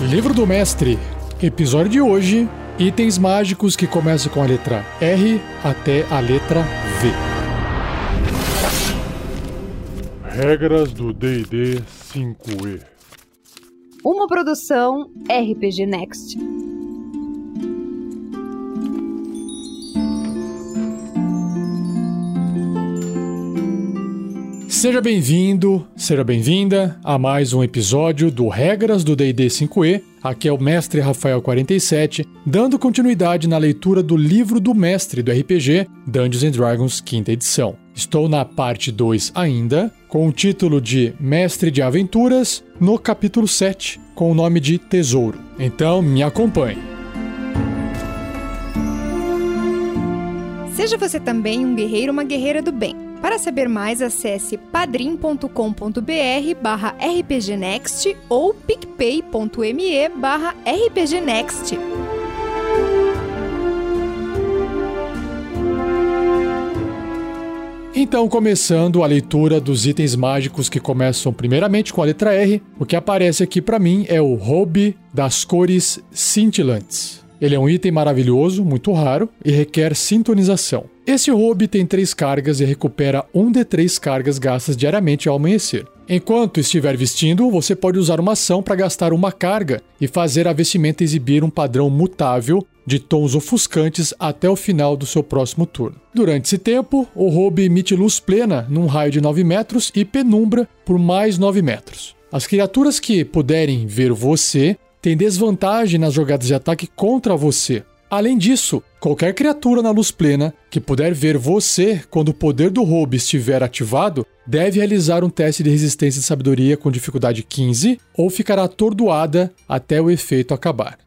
Livro do Mestre, episódio de hoje: itens mágicos que começam com a letra R até a letra V. Regras do DD 5E. Uma produção RPG Next. Seja bem-vindo, seja bem-vinda a mais um episódio do Regras do D&D 5e. Aqui é o mestre Rafael 47, dando continuidade na leitura do livro do mestre do RPG Dungeons and Dragons quinta edição. Estou na parte 2 ainda, com o título de Mestre de Aventuras, no capítulo 7, com o nome de Tesouro. Então, me acompanhe. Seja você também um guerreiro ou uma guerreira do bem. Para saber mais, acesse padrim.com.br barra rpgnext ou picpay.me barra rpgnext. Então, começando a leitura dos itens mágicos que começam primeiramente com a letra R, o que aparece aqui para mim é o Robe das cores cintilantes. Ele é um item maravilhoso, muito raro e requer sintonização. Esse hobby tem três cargas e recupera um de três cargas gastas diariamente ao amanhecer. Enquanto estiver vestindo, você pode usar uma ação para gastar uma carga e fazer a vestimenta exibir um padrão mutável de tons ofuscantes até o final do seu próximo turno. Durante esse tempo, o hobby emite luz plena num raio de 9 metros e penumbra por mais 9 metros. As criaturas que puderem ver você têm desvantagem nas jogadas de ataque contra você. Além disso, qualquer criatura na luz plena que puder ver você quando o poder do hobby estiver ativado deve realizar um teste de resistência de sabedoria com dificuldade 15 ou ficará atordoada até o efeito acabar.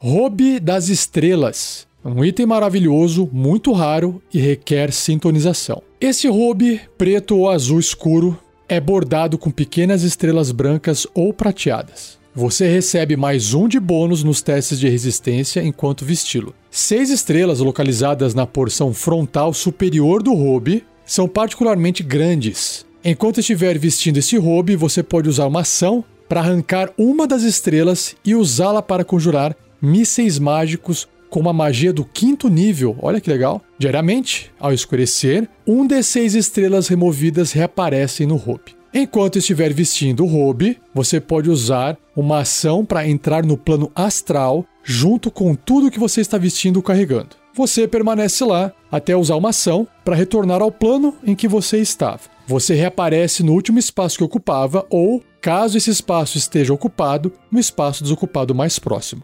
Robe das Estrelas. Um item maravilhoso, muito raro e requer sintonização. Esse robe, preto ou azul escuro, é bordado com pequenas estrelas brancas ou prateadas. Você recebe mais um de bônus nos testes de resistência enquanto vesti-lo. Seis estrelas localizadas na porção frontal superior do robe são particularmente grandes. Enquanto estiver vestindo esse robe, você pode usar uma ação para arrancar uma das estrelas e usá-la para conjurar mísseis mágicos com uma magia do quinto nível. Olha que legal. Diariamente, ao escurecer, um de seis estrelas removidas reaparecem no robe. Enquanto estiver vestindo o robe, você pode usar uma ação para entrar no plano astral junto com tudo que você está vestindo ou carregando. Você permanece lá até usar uma ação para retornar ao plano em que você estava. Você reaparece no último espaço que ocupava ou, caso esse espaço esteja ocupado, no espaço desocupado mais próximo.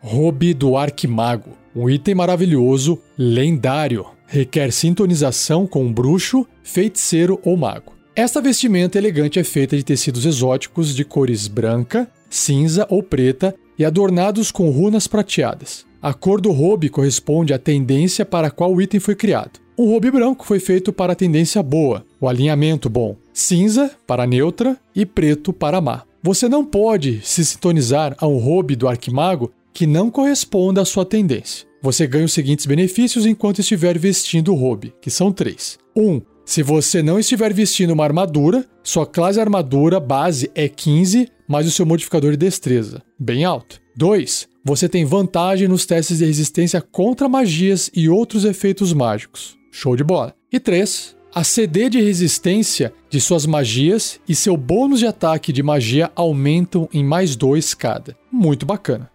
Robe do Arquimago. Um item maravilhoso, lendário. Requer sintonização com um bruxo, feiticeiro ou mago. Esta vestimenta elegante é feita de tecidos exóticos de cores branca, cinza ou preta e adornados com runas prateadas. A cor do robe corresponde à tendência para qual o item foi criado. O robe branco foi feito para a tendência boa, o alinhamento bom, cinza para neutra e preto para má. Você não pode se sintonizar a um robe do Arquimago que não corresponda à sua tendência. Você ganha os seguintes benefícios enquanto estiver vestindo o robe, que são três. 1. Um, se você não estiver vestindo uma armadura, sua classe armadura base é 15, mais o seu modificador de destreza, bem alto. 2. Você tem vantagem nos testes de resistência contra magias e outros efeitos mágicos. Show de bola. E 3. A CD de resistência de suas magias e seu bônus de ataque de magia aumentam em mais 2 cada. Muito bacana.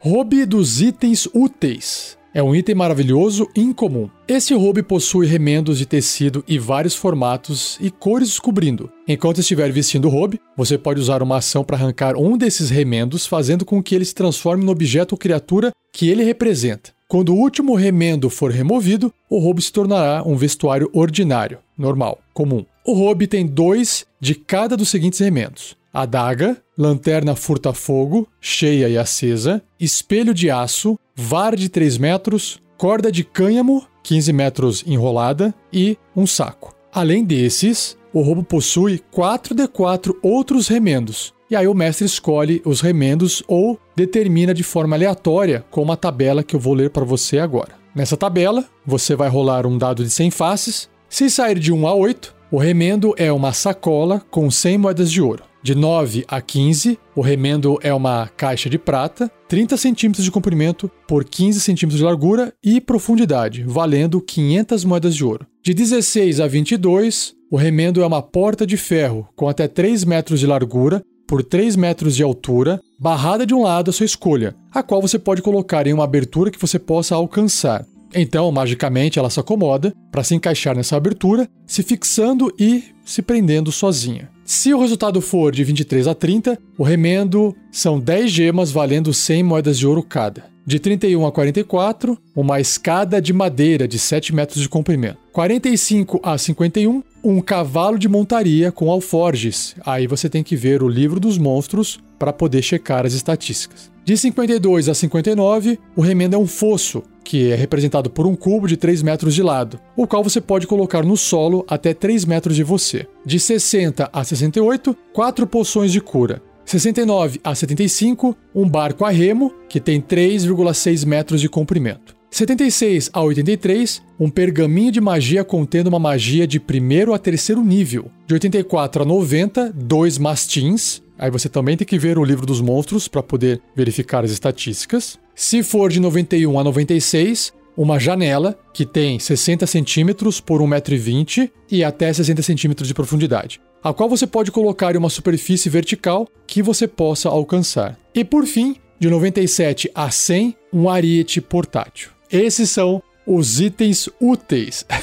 Roube dos itens úteis. É um item maravilhoso e incomum. Esse robe possui remendos de tecido e vários formatos e cores cobrindo. Enquanto estiver vestindo o robe, você pode usar uma ação para arrancar um desses remendos, fazendo com que ele se transforme no objeto ou criatura que ele representa. Quando o último remendo for removido, o robe se tornará um vestuário ordinário, normal, comum. O robe tem dois de cada dos seguintes remendos: adaga, lanterna furta-fogo, cheia e acesa, espelho de aço, vara de 3 metros, corda de cânhamo, 15 metros enrolada e um saco. Além desses, o roubo possui 4d4 outros remendos. E aí o mestre escolhe os remendos ou determina de forma aleatória com uma tabela que eu vou ler para você agora. Nessa tabela, você vai rolar um dado de 100 faces. Se sair de 1 a 8, o remendo é uma sacola com 100 moedas de ouro. De 9 a 15, o remendo é uma caixa de prata, 30 centímetros de comprimento por 15 centímetros de largura e profundidade, valendo 500 moedas de ouro. De 16 a 22, o remendo é uma porta de ferro com até 3 metros de largura por 3 metros de altura, barrada de um lado à sua escolha, a qual você pode colocar em uma abertura que você possa alcançar. Então, magicamente, ela se acomoda para se encaixar nessa abertura, se fixando e se prendendo sozinha. Se o resultado for de 23 a 30, o remendo são 10 gemas valendo 100 moedas de ouro cada. De 31 a 44, uma escada de madeira de 7 metros de comprimento. 45 a 51, um cavalo de montaria com alforges. Aí você tem que ver o livro dos monstros para poder checar as estatísticas. De 52 a 59, o remendo é um fosso, que é representado por um cubo de 3 metros de lado, o qual você pode colocar no solo até 3 metros de você. De 60 a 68, quatro poções de cura. 69 a 75, um barco a remo, que tem 3,6 metros de comprimento. 76 a 83, um pergaminho de magia contendo uma magia de primeiro a terceiro nível. De 84 a 90, dois mastins. Aí você também tem que ver o livro dos monstros para poder verificar as estatísticas. Se for de 91 a 96, uma janela que tem 60 centímetros por 1,20m e até 60 centímetros de profundidade, a qual você pode colocar em uma superfície vertical que você possa alcançar. E por fim, de 97 a 100, um ariete portátil. Esses são os itens úteis.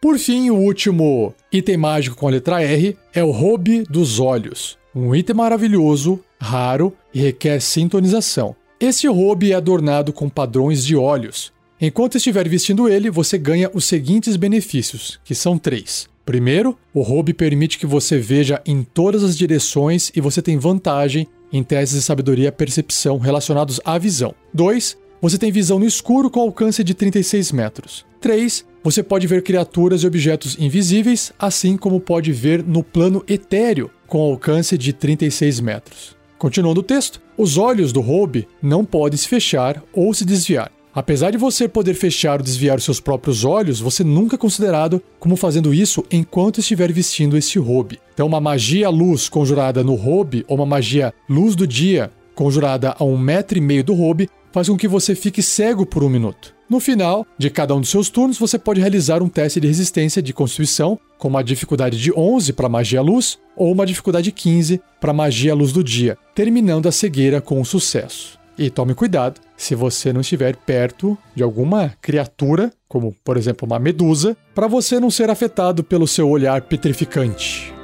Por fim, o último item mágico com a letra R é o Robe dos Olhos. Um item maravilhoso, raro e requer sintonização. Esse robe é adornado com padrões de olhos. Enquanto estiver vestindo ele, você ganha os seguintes benefícios, que são três. Primeiro, o robe permite que você veja em todas as direções e você tem vantagem em testes de sabedoria e percepção relacionados à visão. 2. Você tem visão no escuro com alcance de 36 metros. 3. Você pode ver criaturas e objetos invisíveis, assim como pode ver no plano etéreo, com alcance de 36 metros. Continuando o texto, os olhos do Robe não podem se fechar ou se desviar. Apesar de você poder fechar ou desviar os seus próprios olhos, você nunca é considerado como fazendo isso enquanto estiver vestindo esse robe. Então, uma magia luz conjurada no robe ou uma magia luz do dia conjurada a um metro e meio do robe faz com que você fique cego por um minuto. No final de cada um dos seus turnos, você pode realizar um teste de resistência de constituição com uma dificuldade de 11 para magia luz ou uma dificuldade 15 para magia luz do dia, terminando a cegueira com sucesso. E tome cuidado se você não estiver perto de alguma criatura, como por exemplo uma medusa, para você não ser afetado pelo seu olhar petrificante.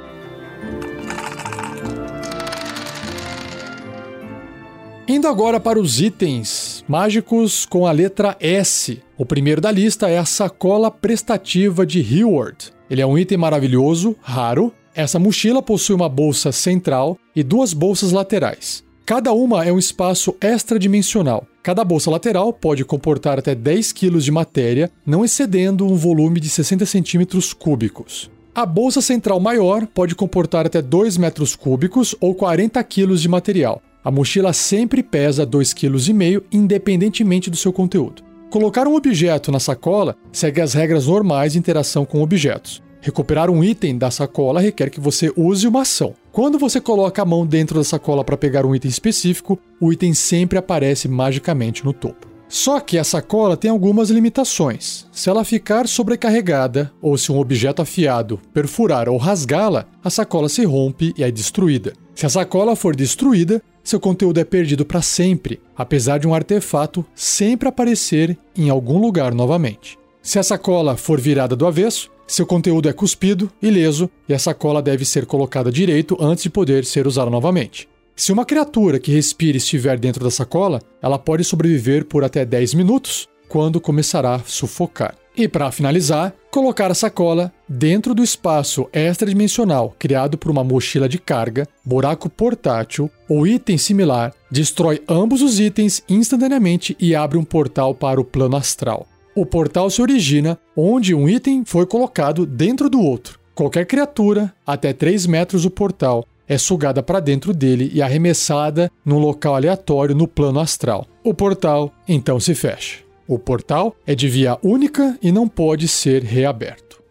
Indo agora para os itens mágicos com a letra S. O primeiro da lista é a sacola prestativa de Heward. Ele é um item maravilhoso, raro. Essa mochila possui uma bolsa central e duas bolsas laterais. Cada uma é um espaço extradimensional. Cada bolsa lateral pode comportar até 10 kg de matéria, não excedendo um volume de 60 centímetros cúbicos. A bolsa central maior pode comportar até 2 metros cúbicos ou 40 kg de material. A mochila sempre pesa 2,5 kg, independentemente do seu conteúdo. Colocar um objeto na sacola segue as regras normais de interação com objetos. Recuperar um item da sacola requer que você use uma ação. Quando você coloca a mão dentro da sacola para pegar um item específico, o item sempre aparece magicamente no topo. Só que a sacola tem algumas limitações. Se ela ficar sobrecarregada ou se um objeto afiado perfurar ou rasgá-la, a sacola se rompe e é destruída. Se a sacola for destruída, seu conteúdo é perdido para sempre, apesar de um artefato sempre aparecer em algum lugar novamente. Se a sacola for virada do avesso, seu conteúdo é cuspido, ileso, e a sacola deve ser colocada direito antes de poder ser usada novamente. Se uma criatura que respire estiver dentro da sacola, ela pode sobreviver por até 10 minutos, quando começará a sufocar. E para finalizar, colocar a sacola dentro do espaço extradimensional criado por uma mochila de carga, buraco portátil ou item similar, destrói ambos os itens instantaneamente e abre um portal para o plano astral. O portal se origina onde um item foi colocado dentro do outro. Qualquer criatura, até 3 metros do portal, é sugada para dentro dele e arremessada num local aleatório no plano astral. O portal então se fecha. O portal é de via única e não pode ser reaberto.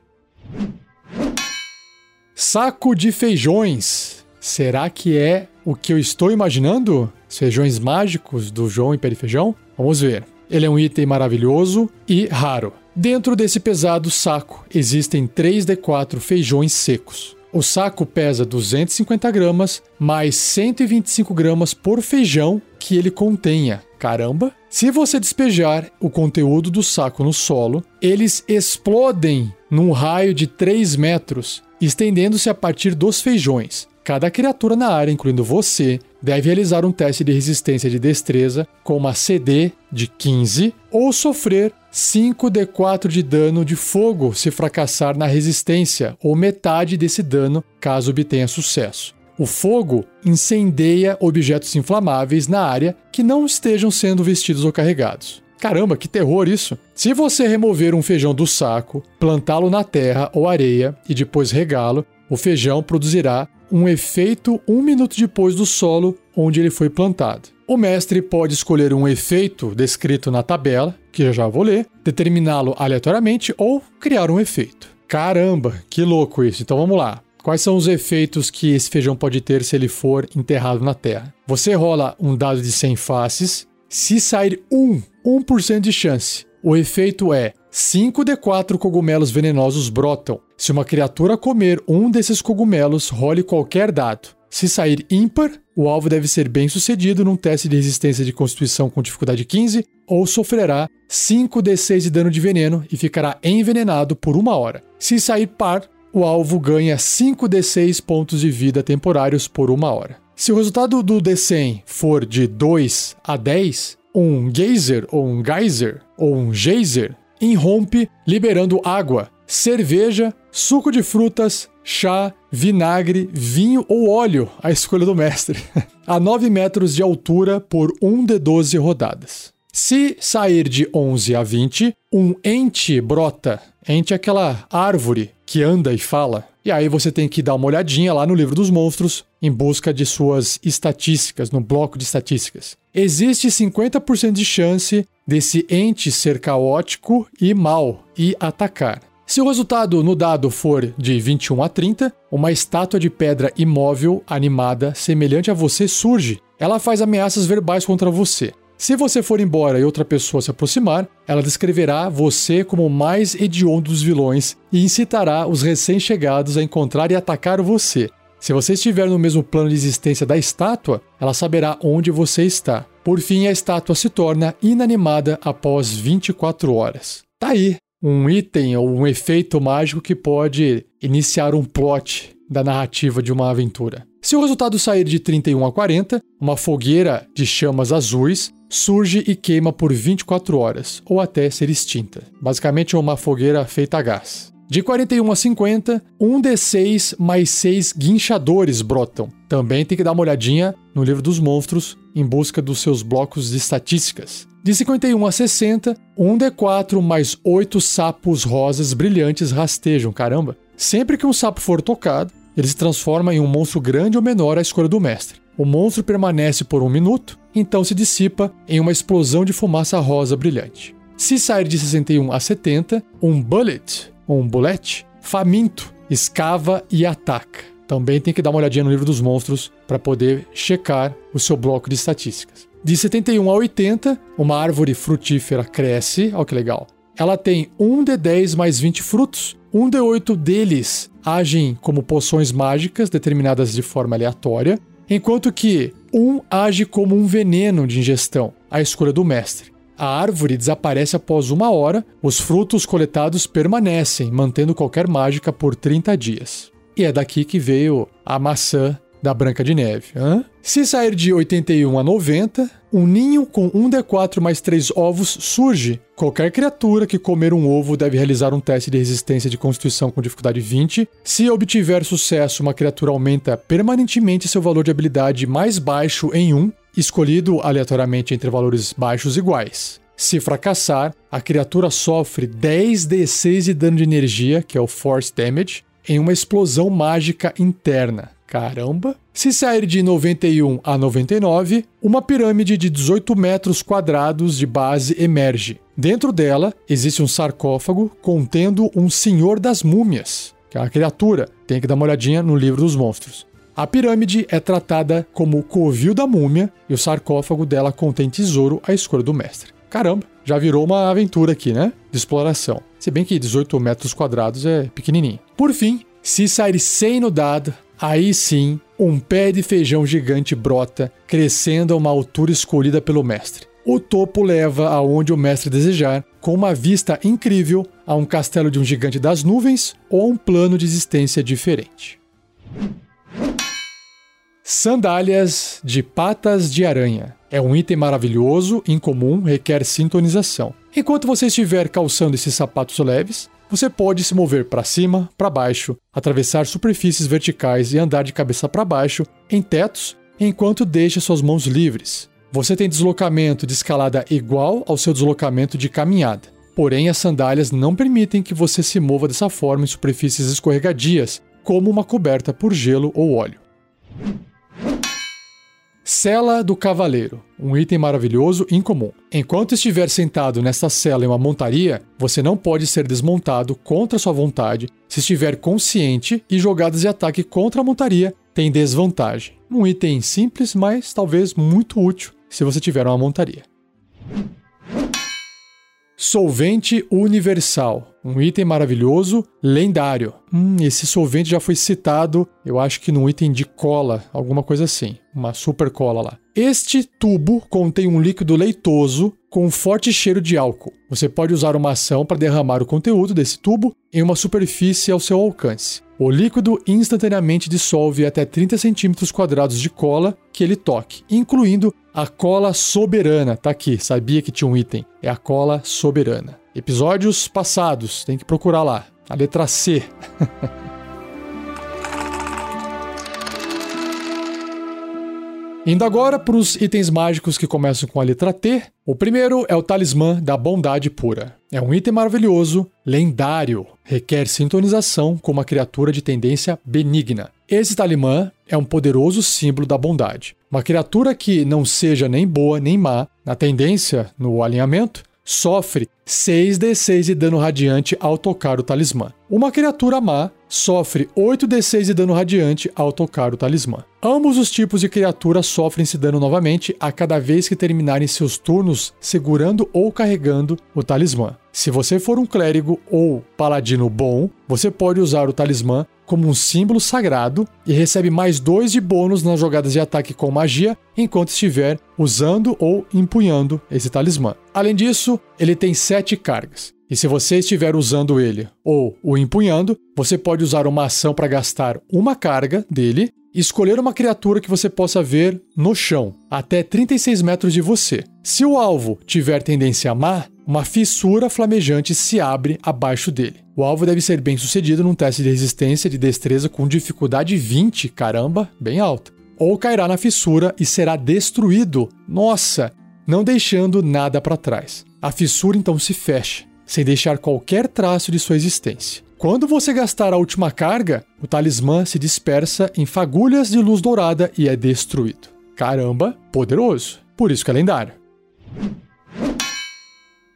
Saco de feijões. Será que é o que eu estou imaginando? Os feijões mágicos do João Império Feijão? Vamos ver. Ele é um item maravilhoso e raro. Dentro desse pesado saco existem 3D4 feijões secos. O saco pesa 250 gramas, mais 125 gramas por feijão que ele contenha. Caramba! Se você despejar o conteúdo do saco no solo, eles explodem num raio de 3 metros, estendendo-se a partir dos feijões. Cada criatura na área, incluindo você, deve realizar um teste de resistência de destreza com uma CD de 15 ou sofrer 5d4 de dano de fogo se fracassar na resistência, ou metade desse dano caso obtenha sucesso. O fogo incendeia objetos inflamáveis na área que não estejam sendo vestidos ou carregados. Caramba, que terror isso! Se você remover um feijão do saco, plantá-lo na terra ou areia e depois regá-lo, o feijão produzirá um efeito um minuto depois do solo onde ele foi plantado. O mestre pode escolher um efeito descrito na tabela, que eu já vou ler, determiná-lo aleatoriamente ou criar um efeito. Caramba, que louco isso! Então vamos lá. Quais são os efeitos que esse feijão pode ter se ele for enterrado na terra? Você rola um dado de 100 faces. Se sair 1, 1% de chance, o efeito é 5d4 cogumelos venenosos brotam. Se uma criatura comer um desses cogumelos, role qualquer dado. Se sair ímpar, o alvo deve ser bem sucedido num teste de resistência de constituição com dificuldade 15 ou sofrerá 5d6 de dano de veneno e ficará envenenado por uma hora. Se sair par, o alvo ganha 5d6 pontos de vida temporários por uma hora. Se o resultado do D100 for de 2 a 10, um geyser ou um geyser ou um geyser irrompe liberando água, cerveja, suco de frutas, chá, vinagre, vinho ou óleo, a escolha do mestre, a 9 metros de altura por 1 de 12 rodadas. Se sair de 11 a 20, um ente brota. Ente aquela árvore que anda e fala. E aí você tem que dar uma olhadinha lá no livro dos monstros em busca de suas estatísticas, no bloco de estatísticas. Existe 50% de chance desse ente ser caótico e mal e atacar. Se o resultado no dado for de 21 a 30, uma estátua de pedra imóvel, animada, semelhante a você surge. Ela faz ameaças verbais contra você. Se você for embora e outra pessoa se aproximar, ela descreverá você como o mais hediondo dos vilões e incitará os recém-chegados a encontrar e atacar você. Se você estiver no mesmo plano de existência da estátua, ela saberá onde você está. Por fim, a estátua se torna inanimada após 24 horas. Tá aí, um item ou um efeito mágico que pode iniciar um plot da narrativa de uma aventura. Se o resultado sair de 31 a 40, uma fogueira de chamas azuis surge e queima por 24 horas, ou até ser extinta. Basicamente, uma fogueira feita a gás. De 41 a 50, um D6 mais 6 guinchadores brotam. Também tem que dar uma olhadinha no livro dos monstros em busca dos seus blocos de estatísticas. De 51 a 60, um D4 mais 8 sapos rosas brilhantes rastejam. Caramba! Sempre que um sapo for tocado, ele se transforma em um monstro grande ou menor à escolha do mestre. O monstro permanece por um minuto, então se dissipa em uma explosão de fumaça rosa brilhante. Se sair de 61 a 70, um bullet, um bullet, faminto, escava e ataca. Também tem que dar uma olhadinha no livro dos monstros para poder checar o seu bloco de estatísticas. De 71 a 80, uma árvore frutífera cresce, olha que legal. Ela tem 1 de 10 mais 20 frutos. 1 de 8 deles agem como poções mágicas determinadas de forma aleatória, enquanto que um age como um veneno de ingestão, a escolha do mestre. A árvore desaparece após uma hora, os frutos coletados permanecem, mantendo qualquer mágica por 30 dias. E é daqui que veio a maçã da Branca de Neve. Hã? Se sair de 81 a 90, um ninho com 1d4 mais 3 ovos surge. Qualquer criatura que comer um ovo deve realizar um teste de resistência de constituição com dificuldade 20. Se obtiver sucesso, uma criatura aumenta permanentemente seu valor de habilidade mais baixo em 1, escolhido aleatoriamente entre valores baixos iguais. Se fracassar, a criatura sofre 10d6 de dano de energia, que é o Force Damage, em uma explosão mágica interna. Caramba! Se sair de 91 a 99, uma pirâmide de 18 metros quadrados de base emerge. Dentro dela existe um sarcófago contendo um Senhor das Múmias, que é uma criatura. Tem que dar uma olhadinha no livro dos monstros. A pirâmide é tratada como o covil da múmia e o sarcófago dela contém tesouro à escolha do mestre. Caramba, já virou uma aventura aqui, né? De exploração. Se bem que 18 metros quadrados é pequenininho. Por fim, se sair sem no dado, aí sim, um pé de feijão gigante brota, crescendo a uma altura escolhida pelo mestre. O topo leva aonde o mestre desejar, com uma vista incrível a um castelo de um gigante das nuvens ou um plano de existência diferente. Sandálias de patas de aranha. É um item maravilhoso, incomum, requer sintonização. Enquanto você estiver calçando esses sapatos leves, você pode se mover para cima, para baixo, atravessar superfícies verticais e andar de cabeça para baixo em tetos, enquanto deixa suas mãos livres. Você tem deslocamento de escalada igual ao seu deslocamento de caminhada. Porém, as sandálias não permitem que você se mova dessa forma em superfícies escorregadias, como uma coberta por gelo ou óleo. Cela do Cavaleiro, um item maravilhoso e incomum. Enquanto estiver sentado nesta cela em uma montaria, você não pode ser desmontado contra sua vontade. Se estiver consciente e jogadas de ataque contra a montaria, tem desvantagem. Um item simples, mas talvez muito útil se você tiver uma montaria. Solvente Universal, um item maravilhoso, lendário. Hum, esse solvente já foi citado, eu acho que no item de cola, alguma coisa assim, uma super cola lá. Este tubo contém um líquido leitoso com forte cheiro de álcool. Você pode usar uma ação para derramar o conteúdo desse tubo em uma superfície ao seu alcance. O líquido instantaneamente dissolve até 30 centímetros quadrados de cola que ele toque, incluindo a cola soberana. Tá aqui, sabia que tinha um item. É a cola soberana. Episódios passados, tem que procurar lá. A letra C. Indo agora para os itens mágicos que começam com a letra T. O primeiro é o Talismã da Bondade Pura. É um item maravilhoso, lendário, requer sintonização com uma criatura de tendência benigna. Esse talismã é um poderoso símbolo da bondade. Uma criatura que não seja nem boa nem má, na tendência, no alinhamento, sofre 6d6 de dano radiante ao tocar o talismã. Uma criatura má sofre 8d6 de dano radiante ao tocar o talismã. Ambos os tipos de criatura sofrem esse dano novamente a cada vez que terminarem seus turnos segurando ou carregando o talismã. Se você for um clérigo ou paladino bom, você pode usar o talismã como um símbolo sagrado e recebe mais dois de bônus nas jogadas de ataque com magia enquanto estiver usando ou empunhando esse talismã. Além disso, ele tem sete cargas. E se você estiver usando ele ou o empunhando, você pode usar uma ação para gastar uma carga dele e escolher uma criatura que você possa ver no chão, até 36 metros de você. Se o alvo tiver tendência má, uma fissura flamejante se abre abaixo dele. O alvo deve ser bem sucedido num teste de resistência de destreza com dificuldade 20, caramba, bem alta. Ou cairá na fissura e será destruído. Nossa! Não deixando nada para trás. A fissura então se fecha, sem deixar qualquer traço de sua existência. Quando você gastar a última carga, o talismã se dispersa em fagulhas de luz dourada e é destruído. Caramba, poderoso. Por isso que é lendário.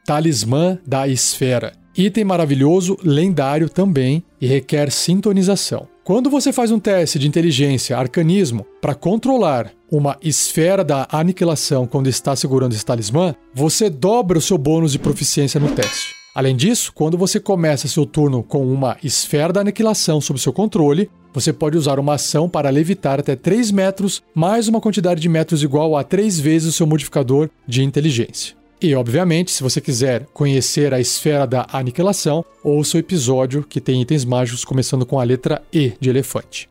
Talismã da Esfera. Item maravilhoso, lendário também e requer sintonização. Quando você faz um teste de inteligência, arcanismo, para controlar uma esfera da aniquilação quando está segurando esse talismã, você dobra o seu bônus de proficiência no teste. Além disso, quando você começa seu turno com uma esfera da aniquilação sob seu controle, você pode usar uma ação para levitar até 3 metros, mais uma quantidade de metros igual a 3 vezes o seu modificador de inteligência. E, obviamente, se você quiser conhecer a esfera da aniquilação, ouça o episódio que tem itens mágicos começando com a letra E de elefante.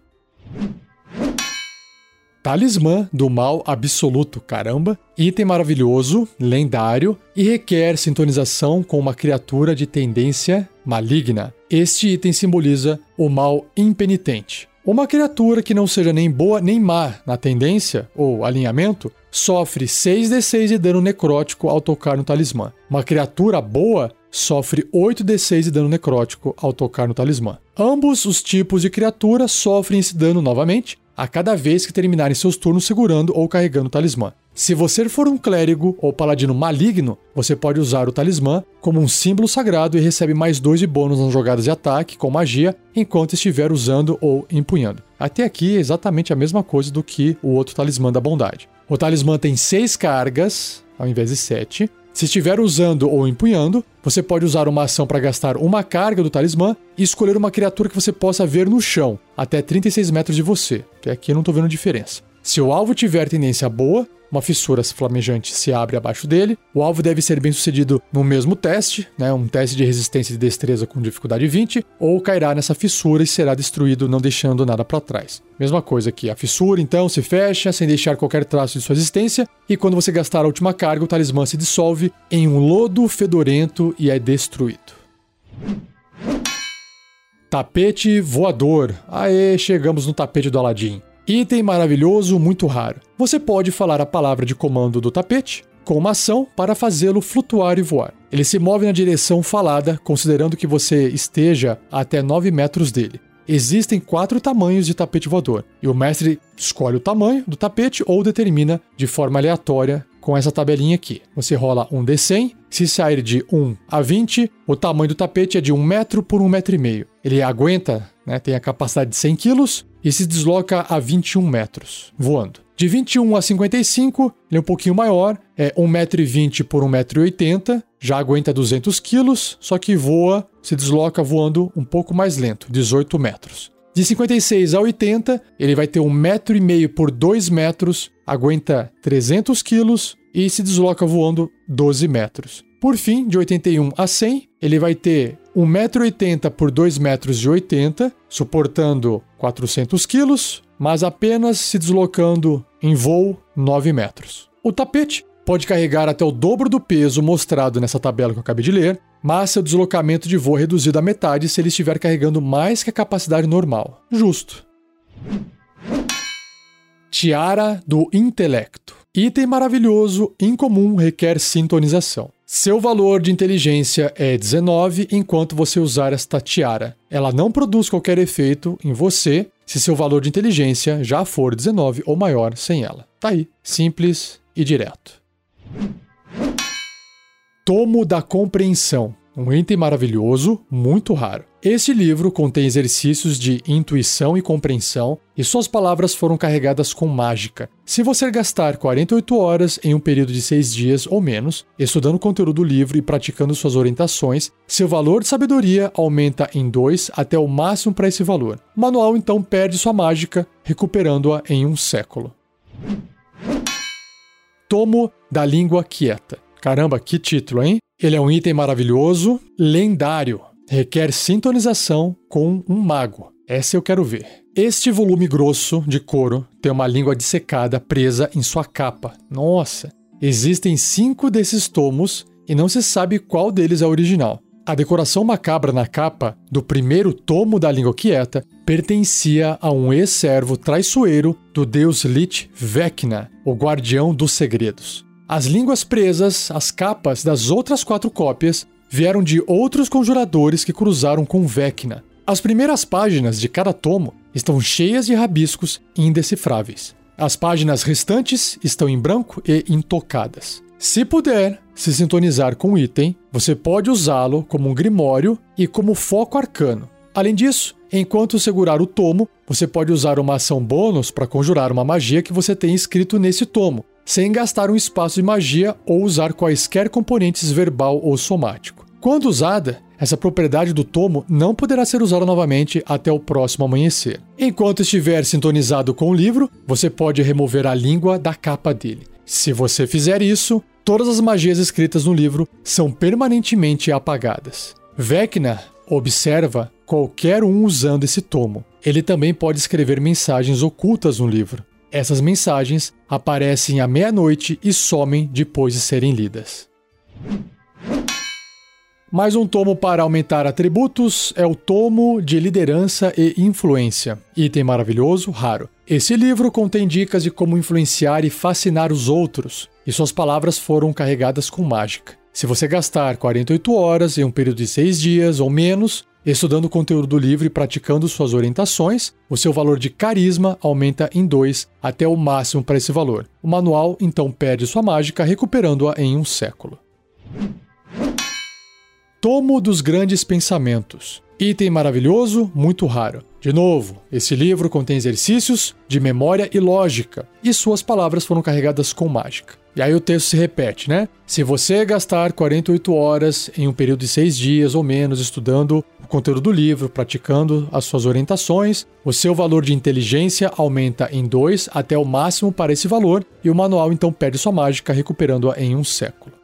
Talismã do Mal Absoluto, caramba. Item maravilhoso, lendário e requer sintonização com uma criatura de tendência maligna. Este item simboliza o mal impenitente. Uma criatura que não seja nem boa nem má na tendência ou alinhamento sofre 6d6 de dano necrótico ao tocar no talismã. Uma criatura boa sofre 8d6 de dano necrótico ao tocar no talismã. Ambos os tipos de criatura sofrem esse dano novamente a cada vez que terminarem seus turnos segurando ou carregando o talismã. Se você for um clérigo ou paladino maligno, você pode usar o talismã como um símbolo sagrado e recebe mais dois de bônus nas jogadas de ataque com magia enquanto estiver usando ou empunhando. Até aqui é exatamente a mesma coisa do que o outro talismã da bondade. O talismã tem seis cargas ao invés de sete, se estiver usando ou empunhando, você pode usar uma ação para gastar uma carga do talismã e escolher uma criatura que você possa ver no chão, até 36 metros de você. Até aqui eu não estou vendo diferença. Se o alvo tiver tendência boa, uma fissura flamejante se abre abaixo dele. O alvo deve ser bem sucedido no mesmo teste, né, um teste de resistência de destreza com dificuldade 20, ou cairá nessa fissura e será destruído, não deixando nada para trás. Mesma coisa aqui, a fissura então se fecha sem deixar qualquer traço de sua existência, e quando você gastar a última carga, o talismã se dissolve em um lodo fedorento e é destruído. Tapete voador. Aê, chegamos no tapete do Aladim. Item maravilhoso, muito raro. Você pode falar a palavra de comando do tapete com uma ação para fazê-lo flutuar e voar. Ele se move na direção falada, considerando que você esteja até 9 metros dele. Existem quatro tamanhos de tapete voador, e o mestre escolhe o tamanho do tapete ou determina de forma aleatória com essa tabelinha aqui. Você rola um D100, se sair de 1 a 20, o tamanho do tapete é de 1 metro por 1 metro e meio. Ele aguenta, né, tem a capacidade de 100 quilos e se desloca a 21 metros, voando. De 21 a 55, ele é um pouquinho maior, é 1,20m por 1,80m, já aguenta 200 kg, só que voa, se desloca voando um pouco mais lento, 18 metros. De 56 a 80, ele vai ter 1,5m por 2 metros, aguenta 300 kg e se desloca voando 12 metros. Por fim, de 81 a 100, ele vai ter 1,80m por 2,80 metros, suportando 400 quilos, mas apenas se deslocando em voo 9 metros. O tapete pode carregar até o dobro do peso mostrado nessa tabela que eu acabei de ler, mas seu deslocamento de voo é reduzido à metade se ele estiver carregando mais que a capacidade normal. Justo. Tiara do Intelecto. Item maravilhoso, incomum, requer sintonização. Seu valor de inteligência é 19 enquanto você usar esta tiara. Ela não produz qualquer efeito em você se seu valor de inteligência já for 19 ou maior sem ela. Tá aí, simples e direto. Tomo da Compreensão. Um item maravilhoso, muito raro. Este livro contém exercícios de intuição e compreensão, e suas palavras foram carregadas com mágica. Se você gastar 48 horas em um período de 6 dias ou menos, estudando o conteúdo do livro e praticando suas orientações, seu valor de sabedoria aumenta em 2 até o máximo para esse valor. O manual então perde sua mágica, recuperando-a em um século. Tomo da Língua Quieta. Caramba, que título, hein? Ele é um item maravilhoso, lendário. Requer sintonização com um mago. Essa eu quero ver. Este volume grosso de couro tem uma língua dissecada presa em sua capa. Nossa! Existem cinco desses tomos e não se sabe qual deles é original. A decoração macabra na capa do primeiro tomo da língua quieta pertencia a um ex-servo traiçoeiro do deus Lich Vecna, o guardião dos segredos. As línguas presas, as capas das outras quatro cópias, vieram de outros conjuradores que cruzaram com Vecna. As primeiras páginas de cada tomo estão cheias de rabiscos indecifráveis. As páginas restantes estão em branco e intocadas. Se puder se sintonizar com o item, você pode usá-lo como um grimório e como foco arcano. Além disso, enquanto segurar o tomo, você pode usar uma ação bônus para conjurar uma magia que você tem escrito nesse tomo, sem gastar um espaço de magia ou usar quaisquer componentes verbal ou somático. Quando usada, essa propriedade do tomo não poderá ser usada novamente até o próximo amanhecer. Enquanto estiver sintonizado com o livro, você pode remover a língua da capa dele. Se você fizer isso, todas as magias escritas no livro são permanentemente apagadas. Vecna observa qualquer um usando esse tomo. Ele também pode escrever mensagens ocultas no livro. Essas mensagens aparecem à meia-noite e somem depois de serem lidas. Mais um tomo para aumentar atributos é o tomo de liderança e influência. Item maravilhoso, raro. Esse livro contém dicas de como influenciar e fascinar os outros, e suas palavras foram carregadas com mágica. Se você gastar 48 horas em um período de 6 dias ou menos, Estudando o conteúdo do livro e praticando suas orientações, o seu valor de carisma aumenta em 2 até o máximo para esse valor. O manual então perde sua mágica, recuperando-a em um século. Tomo dos Grandes Pensamentos. Item maravilhoso, muito raro. De novo, esse livro contém exercícios de memória e lógica, e suas palavras foram carregadas com mágica. E aí o texto se repete, né? Se você gastar 48 horas em um período de 6 dias ou menos estudando o conteúdo do livro, praticando as suas orientações, o seu valor de inteligência aumenta em 2 até o máximo para esse valor, e o manual então perde sua mágica, recuperando-a em um século.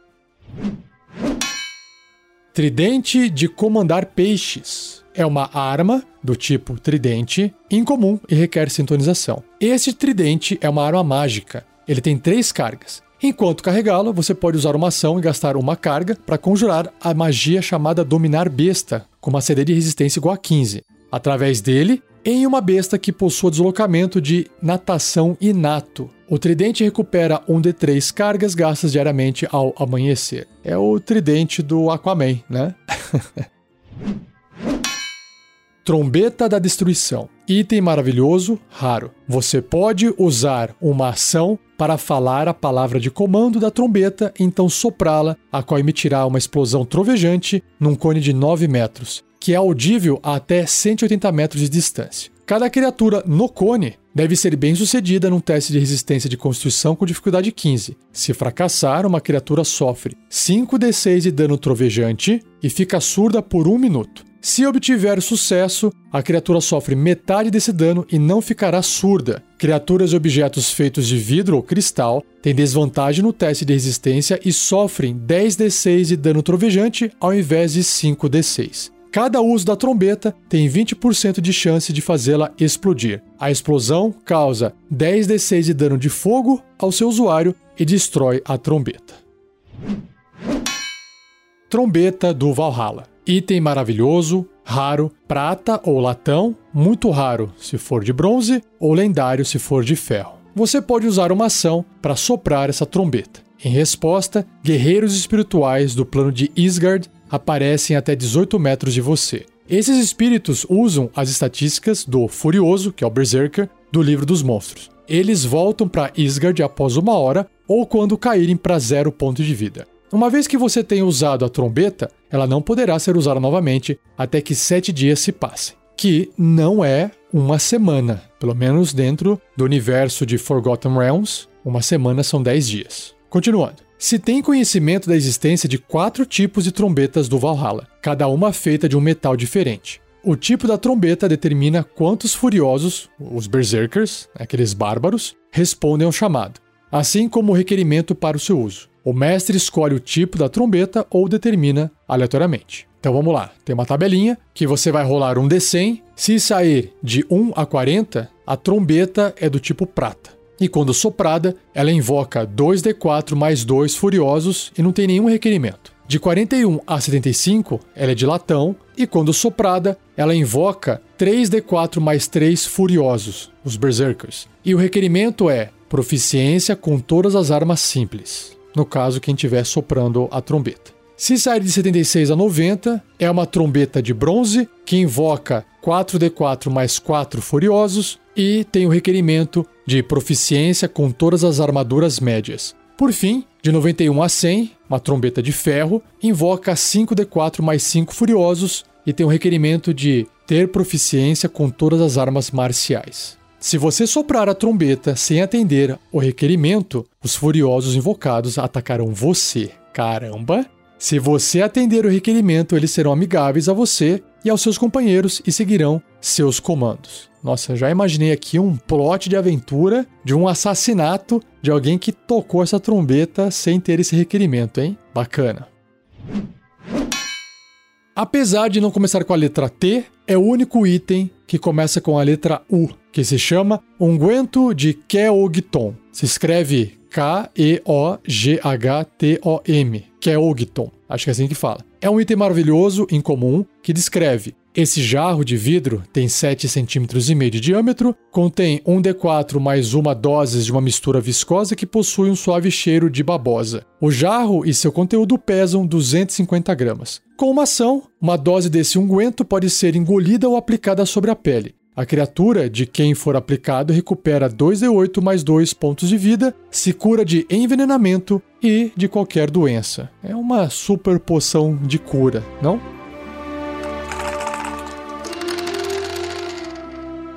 Tridente de comandar peixes. É uma arma do tipo tridente, incomum e requer sintonização. Este tridente é uma arma mágica. Ele tem três cargas. Enquanto carregá-lo, você pode usar uma ação e gastar uma carga para conjurar a magia chamada Dominar Besta, com uma CD de resistência igual a 15. Através dele, em uma besta que possua deslocamento de natação inato. O tridente recupera um de três cargas gastas diariamente ao amanhecer. É o tridente do Aquaman, né? Trombeta da Destruição. Item maravilhoso, raro. Você pode usar uma ação para falar a palavra de comando da trombeta então soprá-la, a qual emitirá uma explosão trovejante num cone de 9 metros que é audível a até 180 metros de distância. Cada criatura no cone deve ser bem sucedida num teste de resistência de constituição com dificuldade 15. Se fracassar, uma criatura sofre 5d6 de dano trovejante e fica surda por um minuto. Se obtiver sucesso, a criatura sofre metade desse dano e não ficará surda. Criaturas e objetos feitos de vidro ou cristal têm desvantagem no teste de resistência e sofrem 10d6 de dano trovejante ao invés de 5d6. Cada uso da trombeta tem 20% de chance de fazê-la explodir. A explosão causa 10d6 de dano de fogo ao seu usuário e destrói a trombeta. Trombeta do Valhalla. Item maravilhoso, raro, prata ou latão, muito raro se for de bronze ou lendário se for de ferro. Você pode usar uma ação para soprar essa trombeta. Em resposta, guerreiros espirituais do plano de Isgard aparecem até 18 metros de você. Esses espíritos usam as estatísticas do Furioso, que é o Berserker, do livro dos monstros. Eles voltam para Isgard após uma hora ou quando caírem para zero ponto de vida. Uma vez que você tenha usado a trombeta, ela não poderá ser usada novamente até que sete dias se passem, que não é uma semana. Pelo menos dentro do universo de Forgotten Realms, uma semana são dez dias. Continuando. Se tem conhecimento da existência de quatro tipos de trombetas do Valhalla, cada uma feita de um metal diferente. O tipo da trombeta determina quantos furiosos, os berserkers, aqueles bárbaros, respondem ao chamado, assim como o requerimento para o seu uso. O mestre escolhe o tipo da trombeta ou determina aleatoriamente. Então vamos lá, tem uma tabelinha que você vai rolar um D100. Se sair de 1 a 40, a trombeta é do tipo prata. E quando soprada, ela invoca 2d4 mais 2 furiosos e não tem nenhum requerimento. De 41 a 75, ela é de latão, e quando soprada, ela invoca 3d4 mais 3 furiosos, os berserkers. E o requerimento é proficiência com todas as armas simples, no caso quem estiver soprando a trombeta. Se sair de 76 a 90, é uma trombeta de bronze que invoca 4d4 mais 4 furiosos e tem o requerimento de proficiência com todas as armaduras médias. Por fim, de 91 a 100, uma trombeta de ferro invoca 5d4 mais 5 furiosos e tem o requerimento de ter proficiência com todas as armas marciais. Se você soprar a trombeta sem atender o requerimento, os furiosos invocados atacarão você. Caramba! Se você atender o requerimento, eles serão amigáveis a você e aos seus companheiros e seguirão seus comandos. Nossa, já imaginei aqui um plot de aventura de um assassinato de alguém que tocou essa trombeta sem ter esse requerimento, hein? Bacana. Apesar de não começar com a letra T, é o único item que começa com a letra U, que se chama Unguento de Keogton. Se escreve K-E-O-G-H-T-O-M, Keogton. Acho que é assim que fala. É um item maravilhoso, incomum, que descreve Esse jarro de vidro tem 7,5 cm de diâmetro, contém um D4 mais uma dose de uma mistura viscosa que possui um suave cheiro de babosa. O jarro e seu conteúdo pesam 250 gramas. Com uma ação, uma dose desse unguento pode ser engolida ou aplicada sobre a pele. A criatura de quem for aplicado recupera 2d8 mais 2 pontos de vida, se cura de envenenamento e de qualquer doença. É uma super poção de cura, não?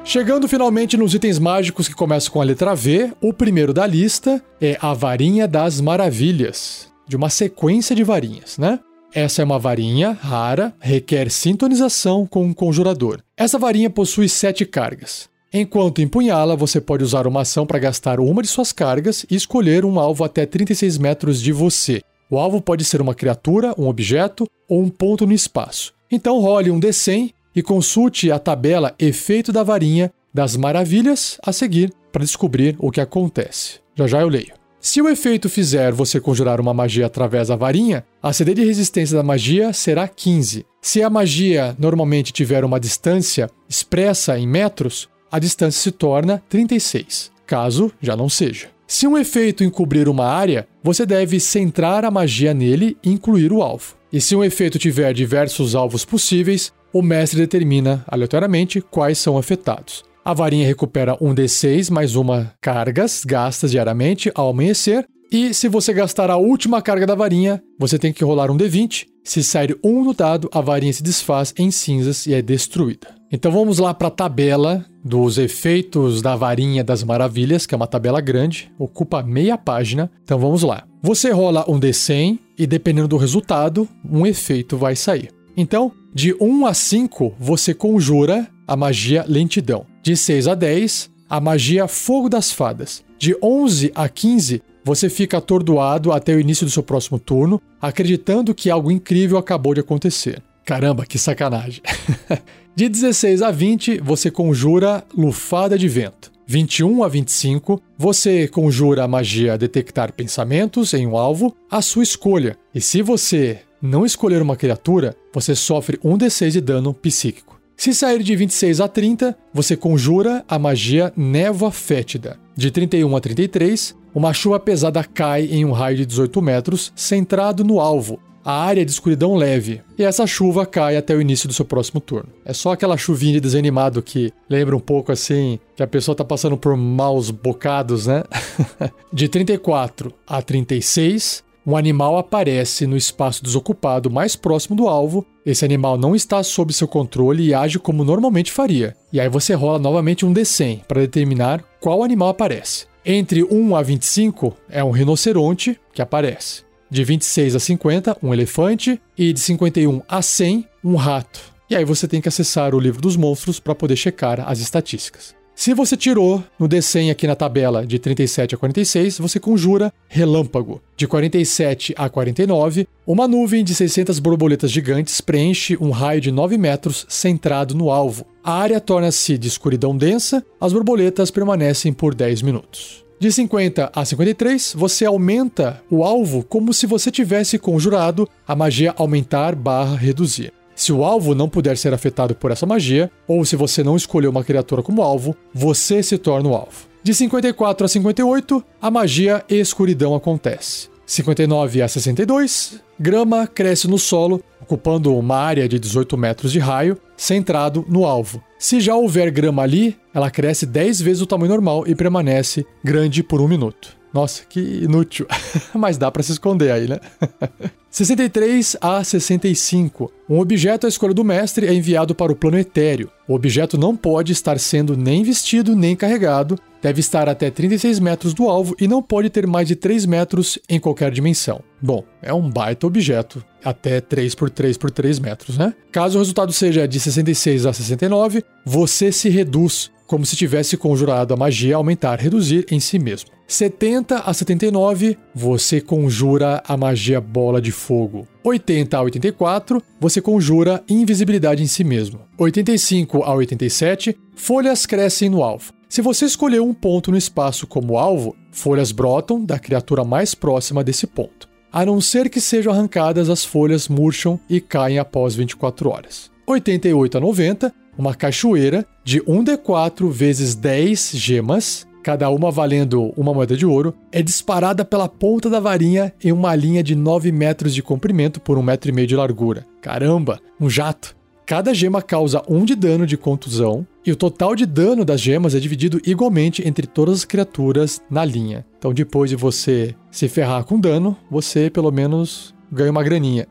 Chegando finalmente nos itens mágicos que começam com a letra V, o primeiro da lista é a Varinha das Maravilhas, de uma sequência de varinhas, né? Essa é uma varinha rara, requer sintonização com um conjurador. Essa varinha possui sete cargas. Enquanto empunhá-la, você pode usar uma ação para gastar uma de suas cargas e escolher um alvo até 36 metros de você. O alvo pode ser uma criatura, um objeto ou um ponto no espaço. Então role um D100 e consulte a tabela Efeito da Varinha das Maravilhas a seguir para descobrir o que acontece. Já já eu leio. Se o efeito fizer você conjurar uma magia através da varinha, a CD de resistência da magia será 15. Se a magia normalmente tiver uma distância expressa em metros, a distância se torna 36, caso já não seja. Se um efeito encobrir uma área, você deve centrar a magia nele e incluir o alvo. E se um efeito tiver diversos alvos possíveis, o mestre determina aleatoriamente quais são afetados. A varinha recupera um D6 mais uma cargas gastas diariamente ao amanhecer. E se você gastar a última carga da varinha, você tem que rolar um D20. Se sair um no dado, a varinha se desfaz em cinzas e é destruída. Então vamos lá para a tabela dos efeitos da varinha das maravilhas, que é uma tabela grande, ocupa meia página. Então vamos lá. Você rola um D100 e dependendo do resultado, um efeito vai sair. Então, de 1 a 5, você conjura a magia Lentidão. De 6 a 10, a magia Fogo das Fadas. De 11 a 15, você fica atordoado até o início do seu próximo turno, acreditando que algo incrível acabou de acontecer. Caramba, que sacanagem. de 16 a 20, você conjura Lufada de Vento. 21 a 25, você conjura a magia Detectar Pensamentos em um alvo, à sua escolha. E se você não escolher uma criatura, você sofre um D6 de dano psíquico. Se sair de 26 a 30, você conjura a magia Névoa Fétida. De 31 a 33, uma chuva pesada cai em um raio de 18 metros, centrado no alvo, a área de escuridão leve, e essa chuva cai até o início do seu próximo turno. É só aquela chuvinha de desenho animado que lembra um pouco assim, que a pessoa tá passando por maus bocados, né? de 34 a 36, um animal aparece no espaço desocupado mais próximo do alvo. Esse animal não está sob seu controle e age como normalmente faria. E aí você rola novamente um D100 para determinar qual animal aparece. Entre 1 a 25 é um rinoceronte que aparece. De 26 a 50, um elefante. E de 51 a 100, um rato. E aí você tem que acessar o livro dos monstros para poder checar as estatísticas. Se você tirou no D100 aqui na tabela de 37 a 46, você conjura relâmpago. De 47 a 49, uma nuvem de 600 borboletas gigantes preenche um raio de 9 metros centrado no alvo. A área torna-se de escuridão densa, as borboletas permanecem por 10 minutos. De 50 a 53, você aumenta o alvo como se você tivesse conjurado a magia aumentar barra reduzir. Se o alvo não puder ser afetado por essa magia, ou se você não escolheu uma criatura como alvo, você se torna o alvo. De 54 a 58, a magia escuridão acontece. 59 a 62, grama cresce no solo, ocupando uma área de 18 metros de raio, centrado no alvo. Se já houver grama ali, ela cresce 10 vezes o tamanho normal e permanece grande por um minuto. Nossa, que inútil. Mas dá para se esconder aí, né? 63 a 65. Um objeto à escolha do mestre é enviado para o plano etéreo. O objeto não pode estar sendo nem vestido nem carregado, deve estar até 36 metros do alvo e não pode ter mais de 3 metros em qualquer dimensão. Bom, é um baita objeto, até 3 por 3 por 3 metros, né? Caso o resultado seja de 66 a 69, você se reduz, como se tivesse conjurado a magia aumentar, reduzir em si mesmo. 70 a 79, você conjura a magia bola de fogo. 80 a 84, você conjura invisibilidade em si mesmo. 85 a 87, folhas crescem no alvo. Se você escolher um ponto no espaço como alvo, folhas brotam da criatura mais próxima desse ponto. A não ser que sejam arrancadas, as folhas murcham e caem após 24 horas. 88 a 90, uma cachoeira de 1d4 vezes 10 gemas, cada uma valendo uma moeda de ouro, é disparada pela ponta da varinha em uma linha de 9 metros de comprimento por 1,5 metro e meio de largura. Caramba, um jato! Cada gema causa 1 de dano de contusão, e o total de dano das gemas é dividido igualmente entre todas as criaturas na linha. Então, depois de você se ferrar com dano, você pelo menos ganha uma graninha.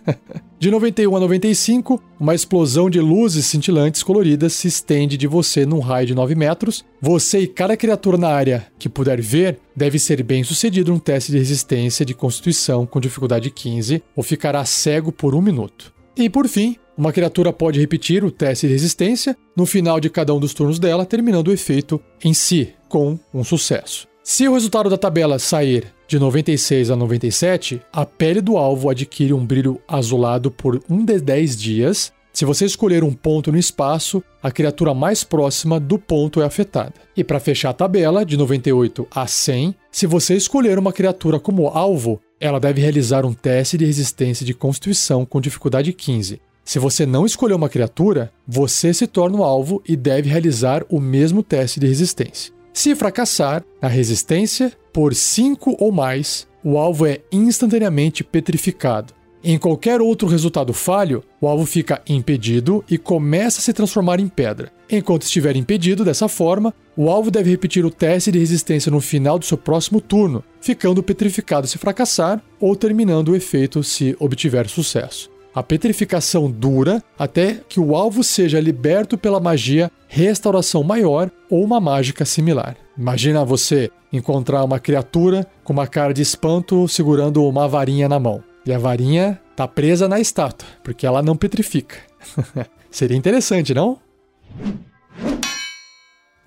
de 91 a 95, uma explosão de luzes cintilantes coloridas se estende de você num raio de 9 metros. Você e cada criatura na área que puder ver deve ser bem sucedido um teste de resistência de constituição com dificuldade 15 ou ficará cego por um minuto. E por fim, uma criatura pode repetir o teste de resistência no final de cada um dos turnos dela, terminando o efeito em si com um sucesso. Se o resultado da tabela sair de 96 a 97, a pele do alvo adquire um brilho azulado por um de 10 dias. Se você escolher um ponto no espaço, a criatura mais próxima do ponto é afetada. E para fechar a tabela, de 98 a 100, se você escolher uma criatura como alvo, ela deve realizar um teste de resistência de constituição com dificuldade 15. Se você não escolher uma criatura, você se torna o alvo e deve realizar o mesmo teste de resistência. Se fracassar na resistência por 5 ou mais, o alvo é instantaneamente petrificado. Em qualquer outro resultado falho, o alvo fica impedido e começa a se transformar em pedra. Enquanto estiver impedido dessa forma, o alvo deve repetir o teste de resistência no final do seu próximo turno, ficando petrificado se fracassar ou terminando o efeito se obtiver sucesso. A petrificação dura até que o alvo seja liberto pela magia Restauração Maior ou uma mágica similar. Imagina você encontrar uma criatura com uma cara de espanto segurando uma varinha na mão. E a varinha tá presa na estátua, porque ela não petrifica. Seria interessante, não?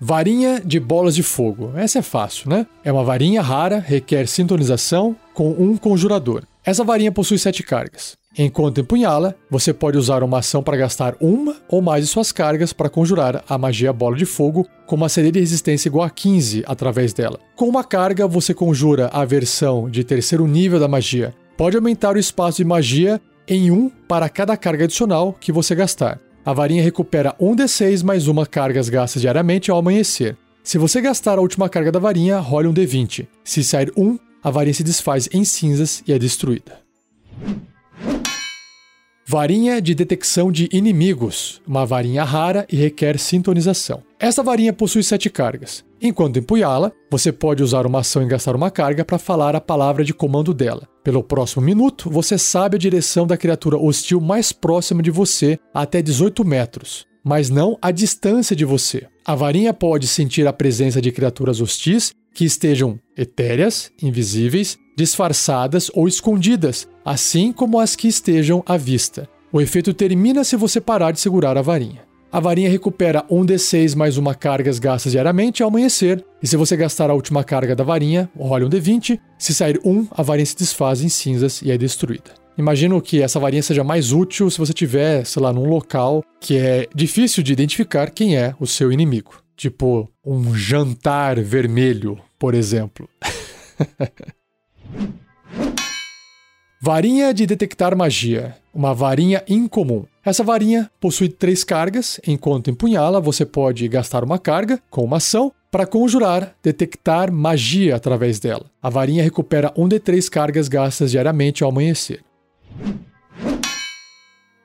Varinha de bolas de fogo. Essa é fácil, né? É uma varinha rara, requer sintonização com um conjurador. Essa varinha possui sete cargas. Enquanto empunhá-la, você pode usar uma ação para gastar uma ou mais de suas cargas para conjurar a magia Bola de Fogo com uma CD de resistência igual a 15 através dela. Com uma carga, você conjura a versão de terceiro nível da magia. Pode aumentar o espaço de magia em 1 para cada carga adicional que você gastar. A varinha recupera 1d6 mais uma cargas gastas diariamente ao amanhecer. Se você gastar a última carga da varinha, role um d20. Se sair 1, a varinha se desfaz em cinzas e é destruída. Varinha de detecção de inimigos, uma varinha rara e requer sintonização. Esta varinha possui sete cargas. Enquanto empunhá-la, você pode usar uma ação e gastar uma carga para falar a palavra de comando dela. Pelo próximo minuto, você sabe a direção da criatura hostil mais próxima de você até 18 metros, mas não a distância de você. A varinha pode sentir a presença de criaturas hostis que estejam etéreas, invisíveis, disfarçadas ou escondidas, assim como as que estejam à vista. O efeito termina se você parar de segurar a varinha. A varinha recupera 1d6 mais uma cargas gastas diariamente ao amanhecer, e se você gastar a última carga da varinha, role um d20. Se sair 1, a varinha se desfaz em cinzas e é destruída. Imagino que essa varinha seja mais útil se você tiver, sei lá, num local que é difícil de identificar quem é o seu inimigo. Tipo um jantar vermelho, por exemplo. Varinha de detectar magia. Uma varinha incomum. Essa varinha possui três cargas. Enquanto empunhá-la, você pode gastar uma carga com uma ação para conjurar, detectar magia através dela. A varinha recupera um de três cargas gastas diariamente ao amanhecer.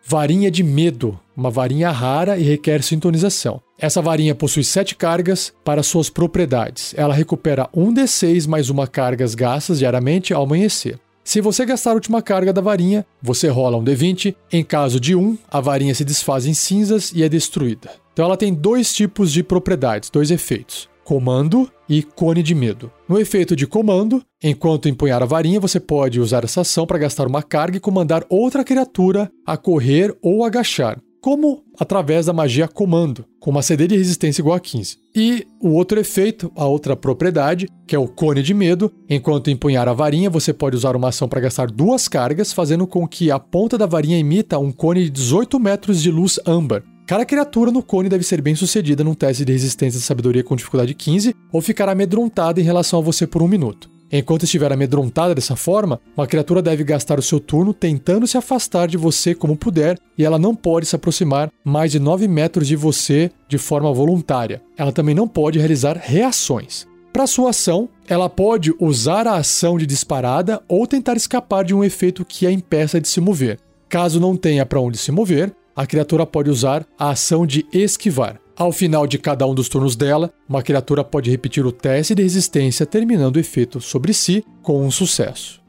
Varinha de Medo, uma varinha rara e requer sintonização. Essa varinha possui sete cargas para suas propriedades. Ela recupera um D6 mais uma cargas gastas diariamente ao amanhecer. Se você gastar a última carga da varinha, você rola um D20. Em caso de 1, a varinha se desfaz em cinzas e é destruída. Então ela tem dois tipos de propriedades, dois efeitos comando e cone de medo. No efeito de comando, enquanto empunhar a varinha, você pode usar essa ação para gastar uma carga e comandar outra criatura a correr ou agachar, como através da magia comando, com uma CD de resistência igual a 15. E o outro efeito, a outra propriedade, que é o cone de medo, enquanto empunhar a varinha, você pode usar uma ação para gastar duas cargas, fazendo com que a ponta da varinha imita um cone de 18 metros de luz âmbar, Cada criatura no cone deve ser bem sucedida num teste de resistência de sabedoria com dificuldade 15 ou ficar amedrontada em relação a você por um minuto. Enquanto estiver amedrontada dessa forma, uma criatura deve gastar o seu turno tentando se afastar de você como puder e ela não pode se aproximar mais de 9 metros de você de forma voluntária. Ela também não pode realizar reações. Para sua ação, ela pode usar a ação de disparada ou tentar escapar de um efeito que a impeça de se mover. Caso não tenha para onde se mover, a criatura pode usar a ação de esquivar. Ao final de cada um dos turnos dela, uma criatura pode repetir o teste de resistência, terminando o efeito sobre si com um sucesso.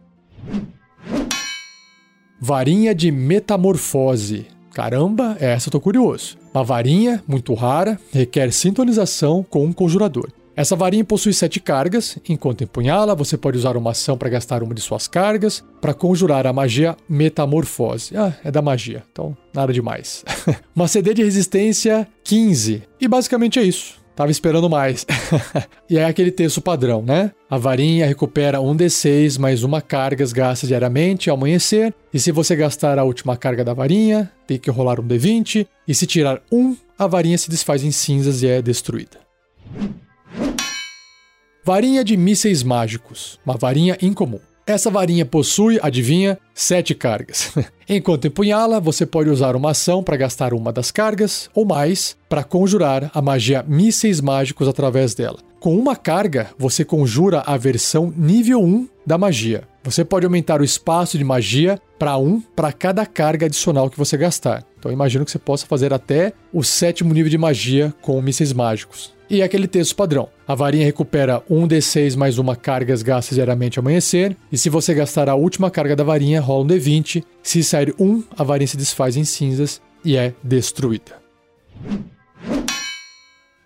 Varinha de Metamorfose. Caramba, essa eu tô curioso. Uma varinha muito rara, requer sintonização com um conjurador. Essa varinha possui sete cargas. Enquanto empunhá-la, você pode usar uma ação para gastar uma de suas cargas para conjurar a magia Metamorfose. Ah, é da magia, então nada demais. uma CD de resistência 15. E basicamente é isso. Tava esperando mais. e é aquele texto padrão, né? A varinha recupera um D6 mais uma carga gasta diariamente ao amanhecer. E se você gastar a última carga da varinha, tem que rolar um D20. E se tirar um, a varinha se desfaz em cinzas e é destruída. Varinha de mísseis mágicos, uma varinha incomum. Essa varinha possui, adivinha, sete cargas. Enquanto empunhá-la, você pode usar uma ação para gastar uma das cargas ou mais para conjurar a magia mísseis mágicos através dela. Com uma carga, você conjura a versão nível 1 da magia. Você pode aumentar o espaço de magia para 1 para cada carga adicional que você gastar. Então imagino que você possa fazer até o sétimo nível de magia com mísseis mágicos. E aquele texto padrão. A varinha recupera um D6 mais uma cargas gastas diariamente ao amanhecer. E se você gastar a última carga da varinha, rola um D20. Se sair um, a varinha se desfaz em cinzas e é destruída.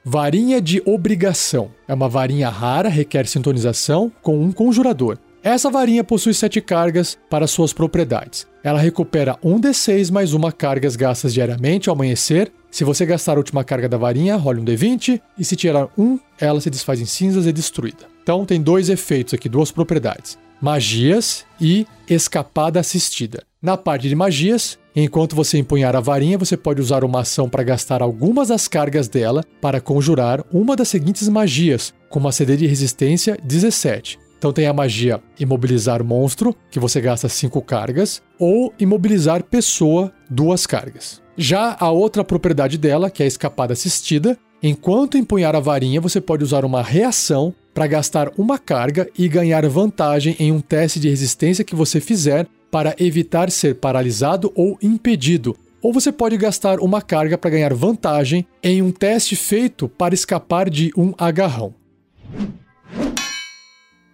Varinha de Obrigação. É uma varinha rara, requer sintonização com um conjurador. Essa varinha possui sete cargas para suas propriedades. Ela recupera um D6 mais uma cargas gastas diariamente ao amanhecer se você gastar a última carga da varinha, role um D20, e se tirar um, ela se desfaz em cinzas e é destruída. Então tem dois efeitos aqui, duas propriedades: magias e escapada assistida. Na parte de magias, enquanto você empunhar a varinha, você pode usar uma ação para gastar algumas das cargas dela para conjurar uma das seguintes magias, com uma CD de resistência 17. Então tem a magia imobilizar monstro, que você gasta 5 cargas, ou imobilizar pessoa, duas cargas. Já a outra propriedade dela, que é a escapada assistida, enquanto empunhar a varinha, você pode usar uma reação para gastar uma carga e ganhar vantagem em um teste de resistência que você fizer para evitar ser paralisado ou impedido. Ou você pode gastar uma carga para ganhar vantagem em um teste feito para escapar de um agarrão.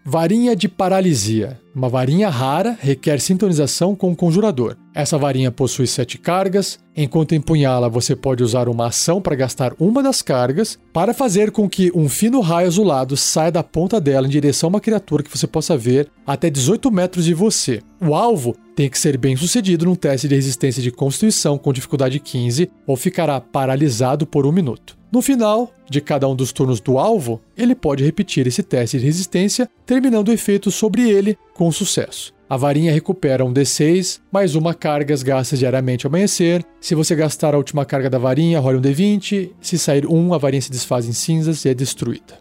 Varinha de paralisia. Uma varinha rara requer sintonização com o conjurador. Essa varinha possui sete cargas. Enquanto empunhá-la, você pode usar uma ação para gastar uma das cargas para fazer com que um fino raio azulado saia da ponta dela em direção a uma criatura que você possa ver até 18 metros de você. O alvo tem que ser bem sucedido num teste de resistência de constituição com dificuldade 15 ou ficará paralisado por um minuto. No final de cada um dos turnos do alvo, ele pode repetir esse teste de resistência, terminando o efeito sobre ele com sucesso. A varinha recupera um D6, mais uma carga gastas diariamente ao amanhecer. Se você gastar a última carga da varinha, role um D20. Se sair um, a varinha se desfaz em cinzas e é destruída.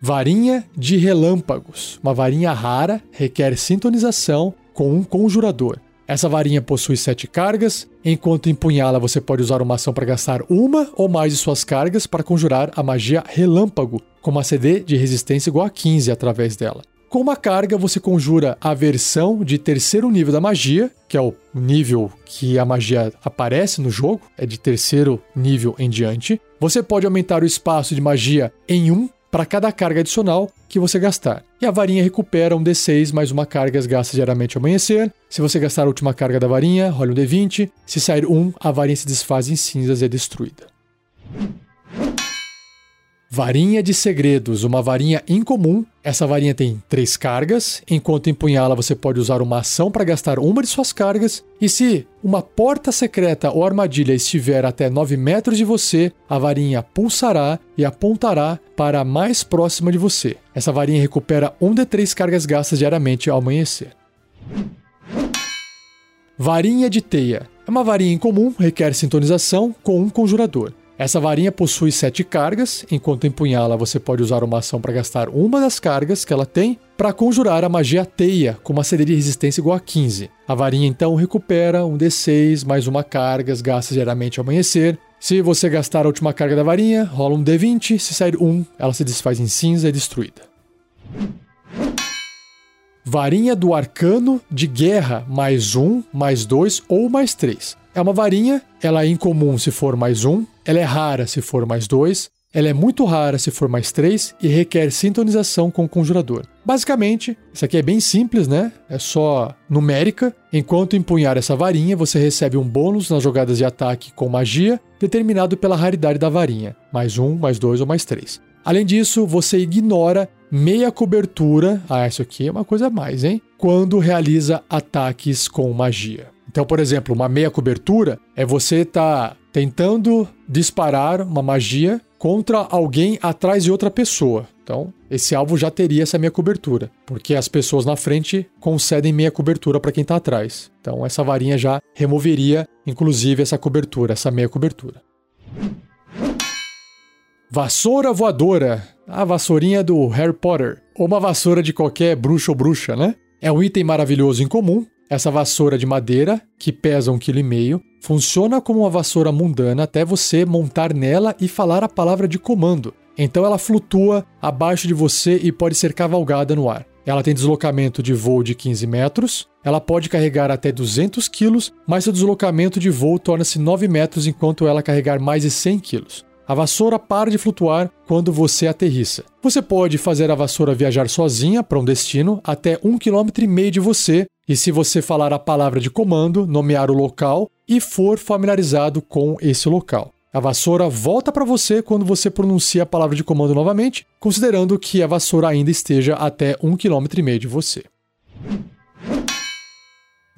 Varinha de relâmpagos. Uma varinha rara, requer sintonização com um conjurador. Essa varinha possui sete cargas. Enquanto empunhá-la, você pode usar uma ação para gastar uma ou mais de suas cargas para conjurar a magia Relâmpago, com uma CD de resistência igual a 15 através dela. Com uma carga, você conjura a versão de terceiro nível da magia, que é o nível que a magia aparece no jogo, é de terceiro nível em diante. Você pode aumentar o espaço de magia em 1 para cada carga adicional que você gastar. E a varinha recupera um D6 mais uma carga gasta diariamente ao amanhecer. Se você gastar a última carga da varinha, role um D20. Se sair um, a varinha se desfaz em cinzas e é destruída. Varinha de Segredos, uma varinha incomum. Essa varinha tem três cargas. Enquanto empunhá-la, você pode usar uma ação para gastar uma de suas cargas. E se uma porta secreta ou armadilha estiver até 9 metros de você, a varinha pulsará e apontará para a mais próxima de você. Essa varinha recupera um de três cargas gastas diariamente ao amanhecer. Varinha de Teia. É uma varinha incomum, requer sintonização com um conjurador. Essa varinha possui sete cargas, enquanto empunhá-la você pode usar uma ação para gastar uma das cargas que ela tem para conjurar a magia Teia, com uma CD de resistência igual a 15. A varinha então recupera um D6 mais uma carga, gasta geralmente ao amanhecer. Se você gastar a última carga da varinha, rola um D20, se sair um, ela se desfaz em cinza e destruída. Varinha do Arcano de Guerra, mais um, mais dois ou mais três. É uma varinha, ela é incomum se for mais um, ela é rara se for mais dois, ela é muito rara se for mais três e requer sintonização com o conjurador. Basicamente, isso aqui é bem simples, né? É só numérica. Enquanto empunhar essa varinha, você recebe um bônus nas jogadas de ataque com magia, determinado pela raridade da varinha, mais um, mais dois ou mais três. Além disso, você ignora meia cobertura. Ah, isso aqui é uma coisa a mais, hein? Quando realiza ataques com magia. Então, por exemplo, uma meia cobertura é você tá tentando disparar uma magia contra alguém atrás de outra pessoa. Então, esse alvo já teria essa meia cobertura, porque as pessoas na frente concedem meia cobertura para quem está atrás. Então, essa varinha já removeria, inclusive, essa cobertura, essa meia cobertura. Vassoura voadora, a vassourinha do Harry Potter, ou uma vassoura de qualquer bruxo ou bruxa, né? É um item maravilhoso em comum, essa vassoura de madeira, que pesa um quilo e meio, funciona como uma vassoura mundana até você montar nela e falar a palavra de comando. Então ela flutua abaixo de você e pode ser cavalgada no ar. Ela tem deslocamento de voo de 15 metros, ela pode carregar até 200 quilos, mas seu deslocamento de voo torna-se 9 metros enquanto ela carregar mais de 100 quilos. A vassoura para de flutuar quando você aterrissa. Você pode fazer a vassoura viajar sozinha para um destino até um quilômetro e meio de você, e se você falar a palavra de comando, nomear o local e for familiarizado com esse local. A vassoura volta para você quando você pronuncia a palavra de comando novamente, considerando que a vassoura ainda esteja até um quilômetro e meio de você.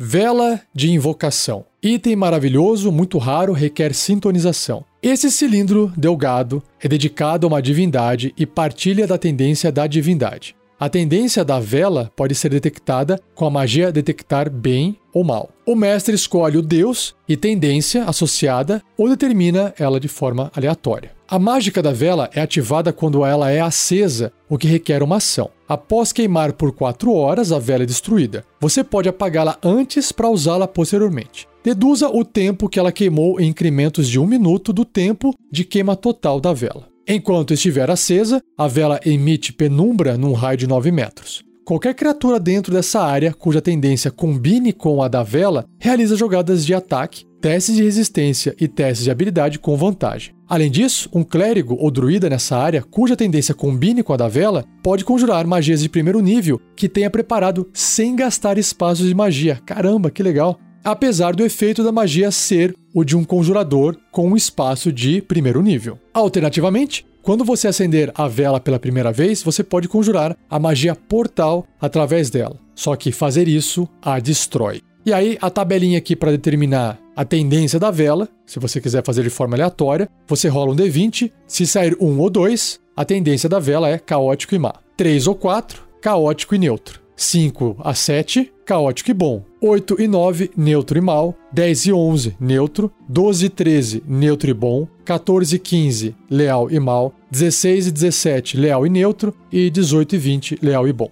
Vela de invocação. Item maravilhoso, muito raro, requer sintonização. Esse cilindro delgado é dedicado a uma divindade e partilha da tendência da divindade. A tendência da vela pode ser detectada com a magia detectar bem ou mal. O mestre escolhe o deus e tendência associada ou determina ela de forma aleatória. A mágica da vela é ativada quando ela é acesa, o que requer uma ação. Após queimar por 4 horas, a vela é destruída. Você pode apagá-la antes para usá-la posteriormente. Deduza o tempo que ela queimou em incrementos de um minuto do tempo de queima total da vela. Enquanto estiver acesa, a vela emite penumbra num raio de 9 metros. Qualquer criatura dentro dessa área cuja tendência combine com a da vela realiza jogadas de ataque, testes de resistência e testes de habilidade com vantagem. Além disso, um clérigo ou druida nessa área cuja tendência combine com a da vela pode conjurar magias de primeiro nível que tenha preparado sem gastar espaços de magia. Caramba, que legal! apesar do efeito da magia ser o de um conjurador com um espaço de primeiro nível. Alternativamente, quando você acender a vela pela primeira vez, você pode conjurar a magia portal através dela. Só que fazer isso a destrói. E aí, a tabelinha aqui para determinar a tendência da vela, se você quiser fazer de forma aleatória, você rola um D20, se sair um ou dois, a tendência da vela é caótico e má. 3 ou 4, caótico e neutro. 5 a 7, caótico e bom. 8 e 9, neutro e mal. 10 e 11, neutro. 12 e 13, neutro e bom. 14 e 15, leal e mal. 16 e 17, leal e neutro. E 18 e 20, leal e bom.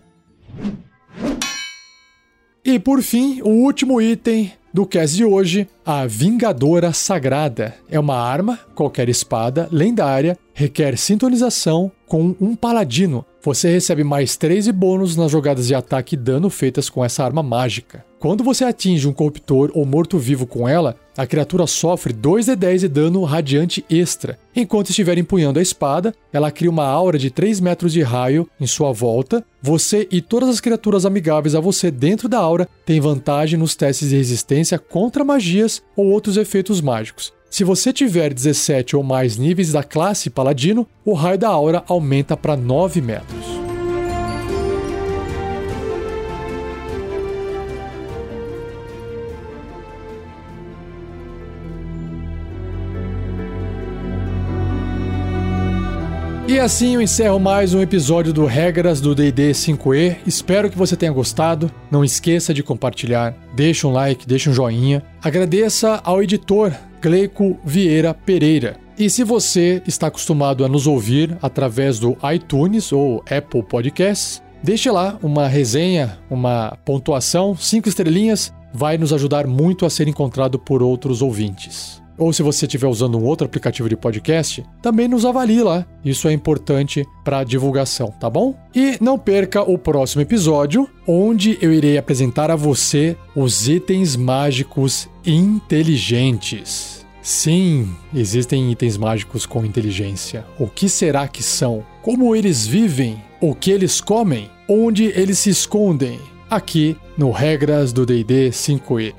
E por fim, o último item do cast de hoje, a Vingadora Sagrada. É uma arma, qualquer espada, lendária, requer sintonização com um paladino. Você recebe mais 13 bônus nas jogadas de ataque e dano feitas com essa arma mágica. Quando você atinge um corruptor ou morto-vivo com ela, a criatura sofre 2d10 de dano radiante extra. Enquanto estiver empunhando a espada, ela cria uma aura de 3 metros de raio em sua volta. Você e todas as criaturas amigáveis a você dentro da aura têm vantagem nos testes de resistência contra magias ou outros efeitos mágicos. Se você tiver 17 ou mais níveis da classe Paladino, o raio da aura aumenta para 9 metros. E assim eu encerro mais um episódio do Regras do D&D 5e. Espero que você tenha gostado. Não esqueça de compartilhar, deixa um like, deixa um joinha. Agradeça ao editor Gleico Vieira Pereira. E se você está acostumado a nos ouvir através do iTunes ou Apple Podcasts, deixe lá uma resenha, uma pontuação, cinco estrelinhas, vai nos ajudar muito a ser encontrado por outros ouvintes ou se você estiver usando um outro aplicativo de podcast, também nos avalie lá. Isso é importante para a divulgação, tá bom? E não perca o próximo episódio, onde eu irei apresentar a você os itens mágicos inteligentes. Sim, existem itens mágicos com inteligência. O que será que são? Como eles vivem? O que eles comem? Onde eles se escondem? Aqui no Regras do DD 5E.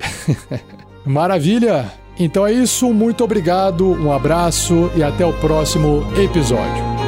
Maravilha! Então é isso, muito obrigado, um abraço e até o próximo episódio.